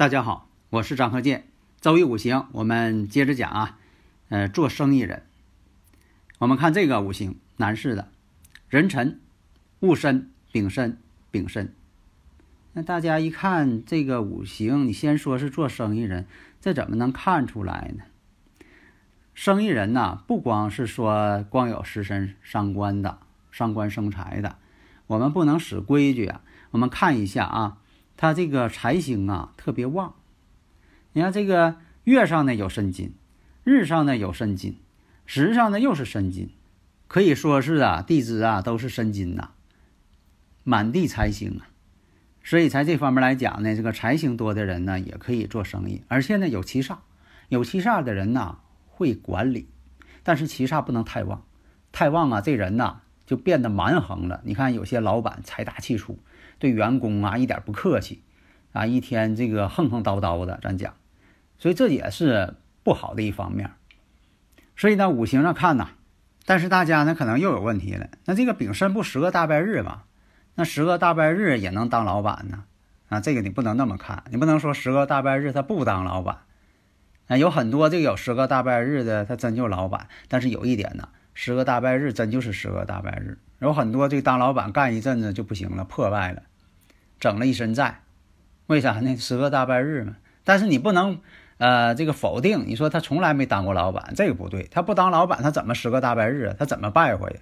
大家好，我是张鹤剑。周易五行，我们接着讲啊。呃，做生意人，我们看这个五行，男士的，壬辰、戊申、丙申、丙申。那大家一看这个五行，你先说是做生意人，这怎么能看出来呢？生意人呐，不光是说光有食神伤官的，伤官生财的，我们不能使规矩啊。我们看一下啊。他这个财星啊特别旺，你看这个月上呢有申金，日上呢有申金，时上呢又是申金，可以说是啊地支啊都是申金呐，满地财星啊，所以在这方面来讲呢，这个财星多的人呢也可以做生意，而且呢有七煞，有七煞的人呢会管理，但是七煞不能太旺，太旺啊这人呐就变得蛮横了。你看有些老板财大气粗。对员工啊，一点不客气，啊，一天这个横横叨叨的，咱讲，所以这也是不好的一方面。所以呢，五行上看呐，但是大家呢可能又有问题了。那这个丙申不十个大拜日嘛？那十个大拜日也能当老板呢？啊，这个你不能那么看，你不能说十个大拜日他不当老板。啊，有很多这个有十个大拜日的，他真就老板。但是有一点呢，十个大拜日真就是十个大拜日，有很多这个当老板干一阵子就不行了，破败了。整了一身债，为啥呢？十个大拜日嘛。但是你不能，呃，这个否定。你说他从来没当过老板，这个不对。他不当老板，他怎么十个大拜日啊？他怎么败坏呀？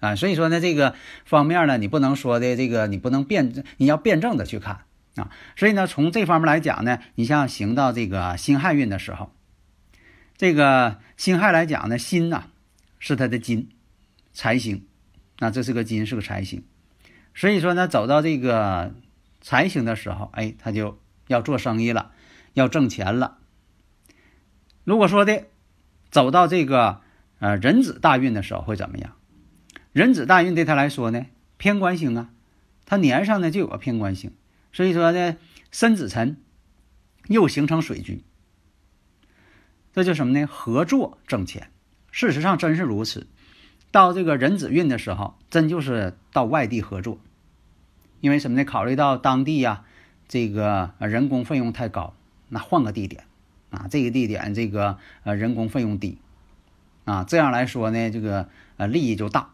啊，所以说呢，这个方面呢，你不能说的这个，你不能辩，你要辩证的去看啊。所以呢，从这方面来讲呢，你像行到这个辛亥运的时候，这个辛亥来讲呢，辛呐是他的金财星，那这是个金，是个财星。所以说呢，走到这个财星的时候，哎，他就要做生意了，要挣钱了。如果说的走到这个呃壬子大运的时候会怎么样？壬子大运对他来说呢，偏官星啊，他年上呢就有个偏官星，所以说呢，申子辰又形成水局，这叫什么呢？合作挣钱。事实上真是如此。到这个壬子运的时候，真就是到外地合作，因为什么呢？考虑到当地呀，这个人工费用太高，那换个地点，啊，这个地点这个呃人工费用低，啊，这样来说呢，这个呃利益就大，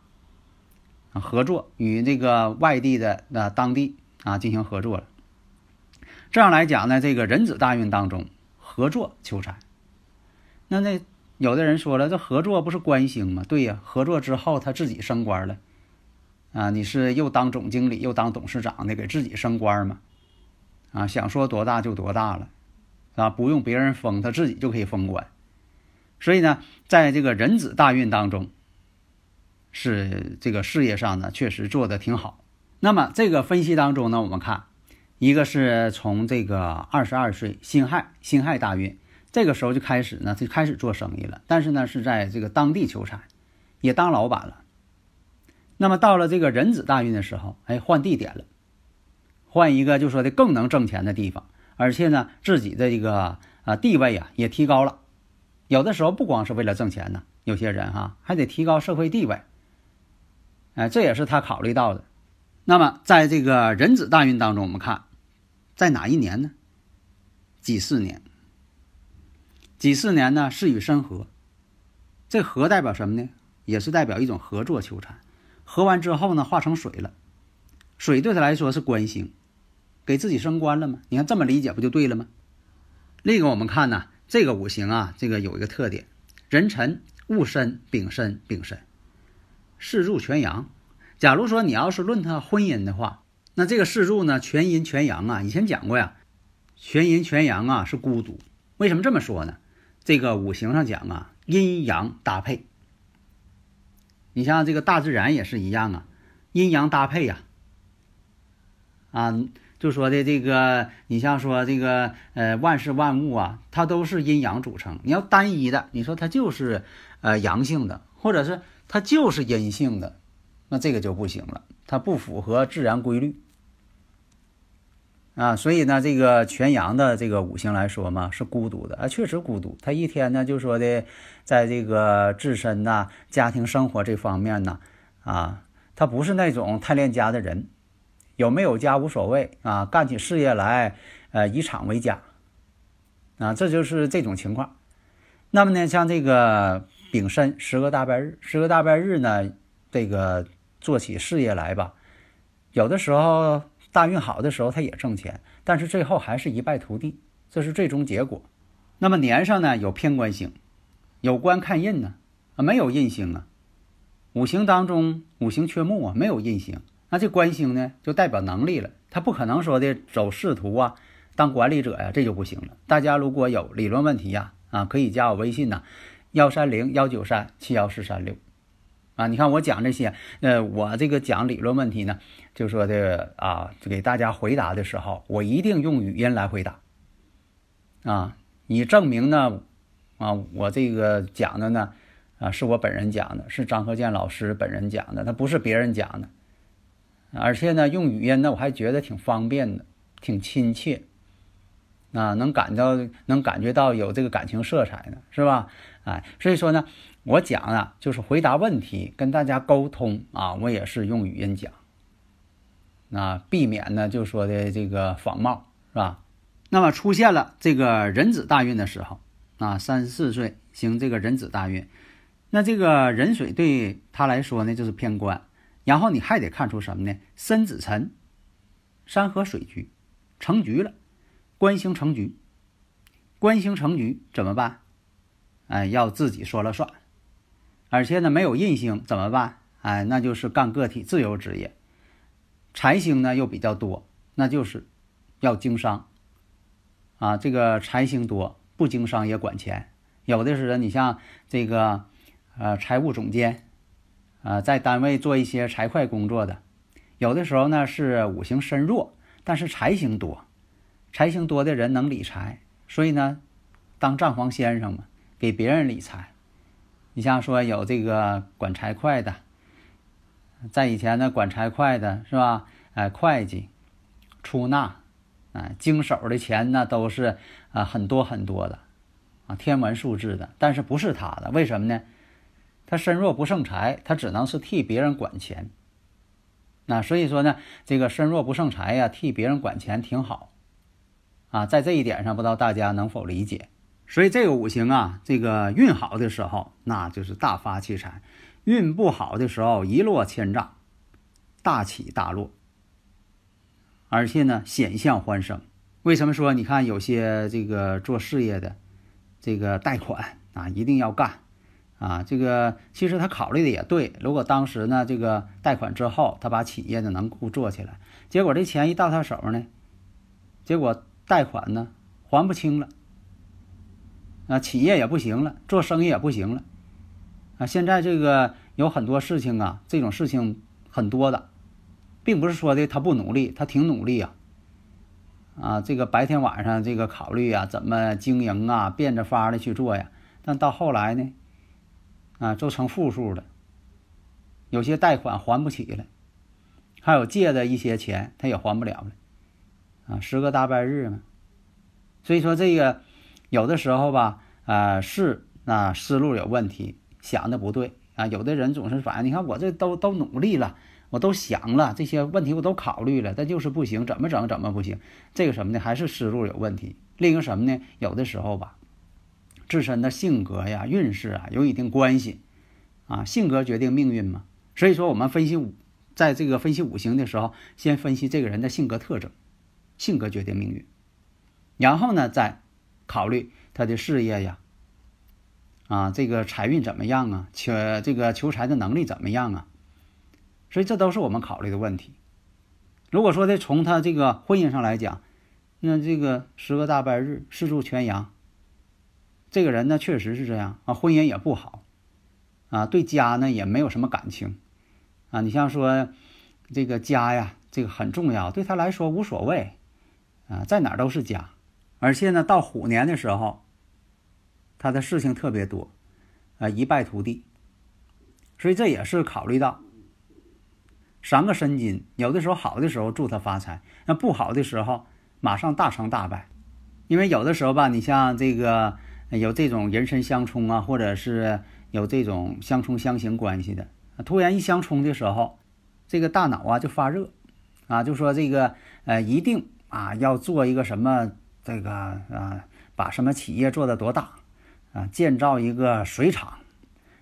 啊，合作与这个外地的那当地啊进行合作了，这样来讲呢，这个壬子大运当中合作求财，那那。有的人说了，这合作不是官星吗？对呀，合作之后他自己升官了，啊，你是又当总经理又当董事长的，给自己升官嘛，啊，想说多大就多大了，啊，不用别人封，他自己就可以封官。所以呢，在这个壬子大运当中，是这个事业上呢确实做的挺好。那么这个分析当中呢，我们看，一个是从这个二十二岁辛亥，辛亥大运。这个时候就开始呢，就开始做生意了。但是呢，是在这个当地求财，也当老板了。那么到了这个壬子大运的时候，哎，换地点了，换一个就说的更能挣钱的地方，而且呢，自己的这个啊地位啊也提高了。有的时候不光是为了挣钱呢，有些人哈还得提高社会地位。哎，这也是他考虑到的。那么在这个壬子大运当中，我们看在哪一年呢？几四年。己巳年呢，是与申合，这合代表什么呢？也是代表一种合作求财。合完之后呢，化成水了，水对他来说是官星，给自己升官了吗？你看这么理解不就对了吗？另一个我们看呢，这个五行啊，这个有一个特点：壬辰、戊申、丙申、丙申，四柱全阳。假如说你要是论他婚姻的话，那这个四柱呢，全阴全阳啊。以前讲过呀，全阴全阳啊是孤独。为什么这么说呢？这个五行上讲啊，阴阳搭配。你像这个大自然也是一样啊，阴阳搭配呀。啊，就说的这个，你像说这个，呃，万事万物啊，它都是阴阳组成。你要单一的，你说它就是呃阳性的，或者是它就是阴性的，那这个就不行了，它不符合自然规律。啊，所以呢，这个全阳的这个五行来说嘛，是孤独的啊，确实孤独。他一天呢，就说的，在这个自身呐、家庭生活这方面呢，啊，他不是那种太恋家的人，有没有家无所谓啊，干起事业来，呃，以厂为家，啊，这就是这种情况。那么呢，像这个丙申十个大拜日，十个大拜日呢，这个做起事业来吧，有的时候。大运好的时候，他也挣钱，但是最后还是一败涂地，这是最终结果。那么年上呢有偏官星，有官看印呢，啊没有印星啊。五行当中五行缺木啊，没有印星，那这官星呢就代表能力了，他不可能说的走仕途啊，当管理者呀，这就不行了。大家如果有理论问题呀，啊可以加我微信呐，幺三零幺九三七幺四三六。啊，你看我讲这些，呃，我这个讲理论问题呢，就说的啊，给大家回答的时候，我一定用语音来回答。啊，你证明呢，啊，我这个讲的呢，啊，是我本人讲的，是张和建老师本人讲的，他不是别人讲的。而且呢，用语音呢，我还觉得挺方便的，挺亲切，啊，能感到能感觉到有这个感情色彩的，是吧？哎，所以说呢。我讲啊，就是回答问题，跟大家沟通啊，我也是用语音讲，那避免呢，就说的这个仿冒是吧？那么出现了这个壬子大运的时候啊，三十四岁行这个壬子大运，那这个壬水对他来说呢就是偏官，然后你还得看出什么呢？申子辰，山河水局成局了，官星成局，官星成局怎么办？哎，要自己说了算。而且呢，没有印星怎么办？哎，那就是干个体自由职业。财星呢又比较多，那就是要经商。啊，这个财星多，不经商也管钱。有的是你像这个呃财务总监，啊，在单位做一些财会工作的，有的时候呢是五行身弱，但是财星多，财星多的人能理财，所以呢，当账房先生嘛，给别人理财。你像说有这个管财会的，在以前呢，管财会的是吧？哎，会计、出纳，啊，经手的钱呢都是啊很多很多的，啊天文数字的。但是不是他的？为什么呢？他身弱不胜财，他只能是替别人管钱。那所以说呢，这个身弱不胜财呀，替别人管钱挺好，啊，在这一点上，不知道大家能否理解？所以这个五行啊，这个运好的时候，那就是大发气财；运不好的时候，一落千丈，大起大落。而且呢，险象环生。为什么说你看有些这个做事业的，这个贷款啊，一定要干啊？这个其实他考虑的也对。如果当时呢，这个贷款之后，他把企业呢能够做起来，结果这钱一到他手呢，结果贷款呢还不清了。啊，企业也不行了，做生意也不行了，啊，现在这个有很多事情啊，这种事情很多的，并不是说的他不努力，他挺努力啊，啊，这个白天晚上这个考虑啊，怎么经营啊，变着法的去做呀，但到后来呢，啊，都成负数了，有些贷款还不起了，还有借的一些钱他也还不了了，啊，十个大拜日嘛，所以说这个。有的时候吧，呃，是那思路有问题，想的不对啊。有的人总是反映，你看我这都都努力了，我都想了这些问题，我都考虑了，但就是不行，怎么整怎么不行？这个什么呢？还是思路有问题。另一个什么呢？有的时候吧，自身的性格呀、运势啊有一定关系啊。性格决定命运嘛。所以说，我们分析五，在这个分析五行的时候，先分析这个人的性格特征，性格决定命运，然后呢再。考虑他的事业呀，啊，这个财运怎么样啊？求这个求财的能力怎么样啊？所以这都是我们考虑的问题。如果说的从他这个婚姻上来讲，那这个十个大半日四柱全阳，这个人呢确实是这样啊，婚姻也不好啊，对家呢也没有什么感情啊。你像说这个家呀，这个很重要，对他来说无所谓啊，在哪儿都是家。而且呢，到虎年的时候，他的事情特别多啊，一败涂地。所以这也是考虑到三个申金，有的时候好的时候祝他发财，那不好的时候马上大成大败。因为有的时候吧，你像这个有这种人身相冲啊，或者是有这种相冲相刑关系的，突然一相冲的时候，这个大脑啊就发热啊，就说这个呃一定啊要做一个什么这个啊把什么企业做的多大啊，建造一个水厂，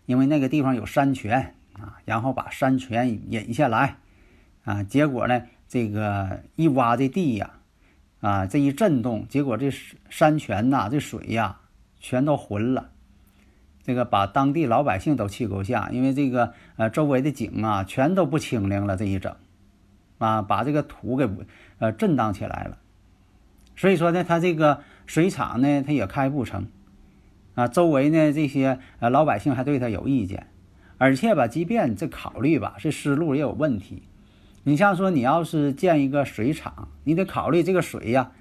因为那个地方有山泉啊，然后把山泉引下来啊，结果呢这个一挖这地呀。啊，这一震动，结果这山泉呐，这水呀，全都浑了。这个把当地老百姓都气够呛，因为这个呃周围的井啊，全都不清灵了。这一整，啊，把这个土给呃震荡起来了。所以说呢，他这个水厂呢，他也开不成。啊，周围呢这些呃老百姓还对他有意见，而且吧，即便这考虑吧，这思路也有问题。你像说，你要是建一个水厂，你得考虑这个水呀，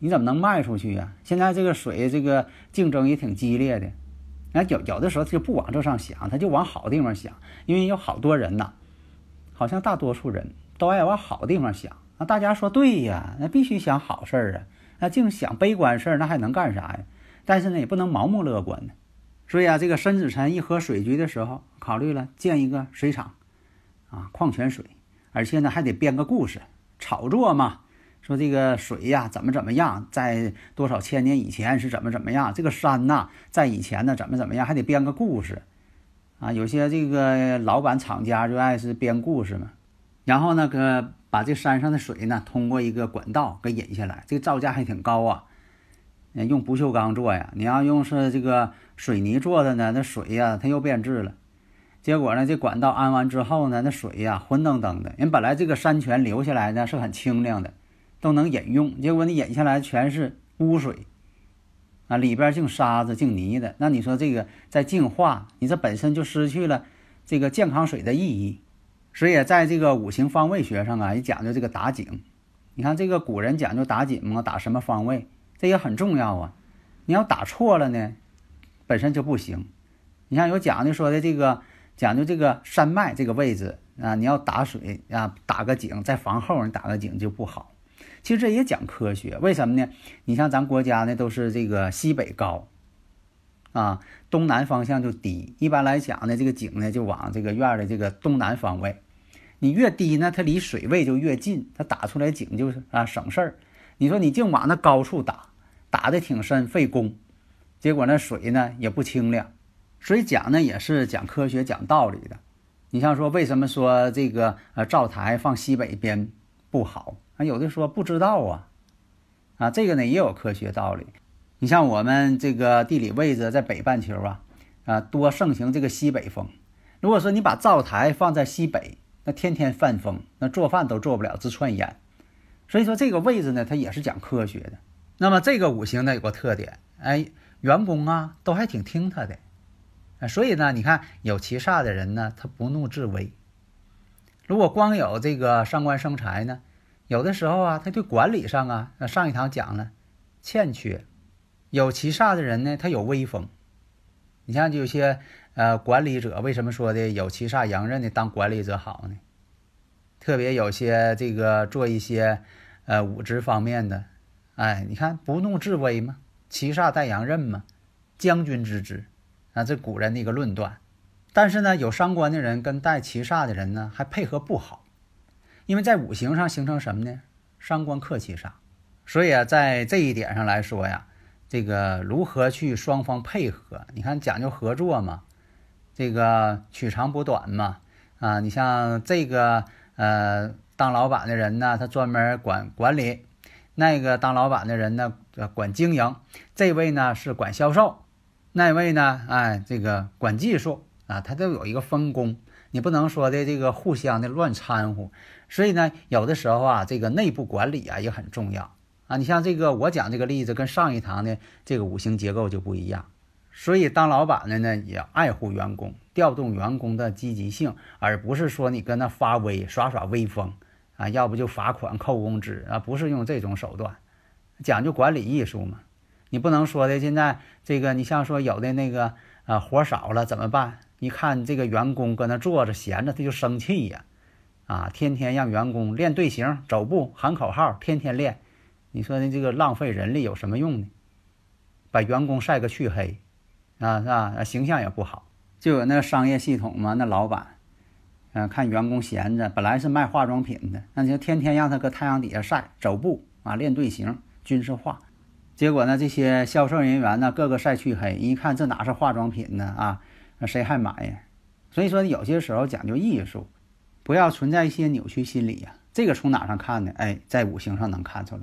你怎么能卖出去呀？现在这个水这个竞争也挺激烈的，那有有的时候他就不往这上想，他就往好地方想，因为有好多人呐，好像大多数人都爱往好地方想。那大家说对呀，那必须想好事儿啊，那净想悲观事儿，那还能干啥呀？但是呢，也不能盲目乐观呢。所以啊，这个申子辰一喝水局的时候，考虑了建一个水厂，啊，矿泉水。而且呢，还得编个故事，炒作嘛。说这个水呀，怎么怎么样，在多少千年以前是怎么怎么样？这个山呐，在以前呢，怎么怎么样？还得编个故事啊。有些这个老板厂家就爱是编故事嘛。然后呢，个把这山上的水呢，通过一个管道给引下来，这个造价还挺高啊。用不锈钢做呀，你要用是这个水泥做的呢，那水呀，它又变质了。结果呢，这管道安完之后呢，那水呀浑登登的。人本来这个山泉流下来呢是很清亮的，都能饮用。结果你引下来全是污水，啊，里边净沙子、净泥的。那你说这个在净化，你这本身就失去了这个健康水的意义。所以在这个五行方位学上啊，也讲究这个打井。你看这个古人讲究打井嘛，打什么方位，这也很重要啊。你要打错了呢，本身就不行。你像有讲究说的这个。讲究这个山脉这个位置啊，你要打水啊，打个井在房后，你打个井就不好。其实这也讲科学，为什么呢？你像咱国家呢，都是这个西北高啊，东南方向就低。一般来讲呢，这个井呢就往这个院的这个东南方位。你越低呢，它离水位就越近，它打出来井就是啊省事儿。你说你净往那高处打，打的挺深费工，结果那水呢也不清亮。所以讲呢，也是讲科学、讲道理的。你像说，为什么说这个呃灶台放西北边不好？啊，有的说不知道啊，啊，这个呢也有科学道理。你像我们这个地理位置在北半球啊，啊，多盛行这个西北风。如果说你把灶台放在西北，那天天犯风，那做饭都做不了，直串烟。所以说这个位置呢，它也是讲科学的。那么这个五行呢有个特点，哎，员工啊都还挺听他的。啊，所以呢，你看有七煞的人呢，他不怒自威。如果光有这个上官生财呢，有的时候啊，他对管理上啊，那上一堂讲了，欠缺。有七煞的人呢，他有威风。你像有些呃管理者，为什么说的有七煞阳刃的当管理者好呢？特别有些这个做一些呃武职方面的，哎，你看不怒自威嘛，七煞带阳刃嘛，将军之职。啊，这古人的一个论断，但是呢，有伤官的人跟带七煞的人呢，还配合不好，因为在五行上形成什么呢？伤官克七煞，所以啊，在这一点上来说呀，这个如何去双方配合？你看讲究合作嘛，这个取长补短嘛，啊，你像这个呃，当老板的人呢，他专门管管理；那个当老板的人呢，管经营；这位呢是管销售。那位呢？哎，这个管技术啊，他都有一个分工，你不能说的这个互相的乱掺和。所以呢，有的时候啊，这个内部管理啊也很重要啊。你像这个我讲这个例子，跟上一堂的这个五行结构就不一样所以当老板的呢，也爱护员工，调动员工的积极性，而不是说你跟他发威耍耍威风啊，要不就罚款扣工资啊，不是用这种手段，讲究管理艺术嘛。你不能说的现在这个，你像说有的那个啊活少了怎么办？你看这个员工搁那坐着闲着，他就生气呀，啊，天天让员工练队形、走步、喊口号，天天练，你说的这个浪费人力有什么用呢？把员工晒个黢黑，啊是吧？形象也不好。就有那个商业系统嘛，那老板，嗯，看员工闲着，本来是卖化妆品的，那就天天让他搁太阳底下晒、走步啊，练队形，军事化。结果呢，这些销售人员呢，个个晒黢黑，一看这哪是化妆品呢？啊，谁还买呀？所以说，有些时候讲究艺术，不要存在一些扭曲心理呀。这个从哪上看呢？哎，在五行上能看出来。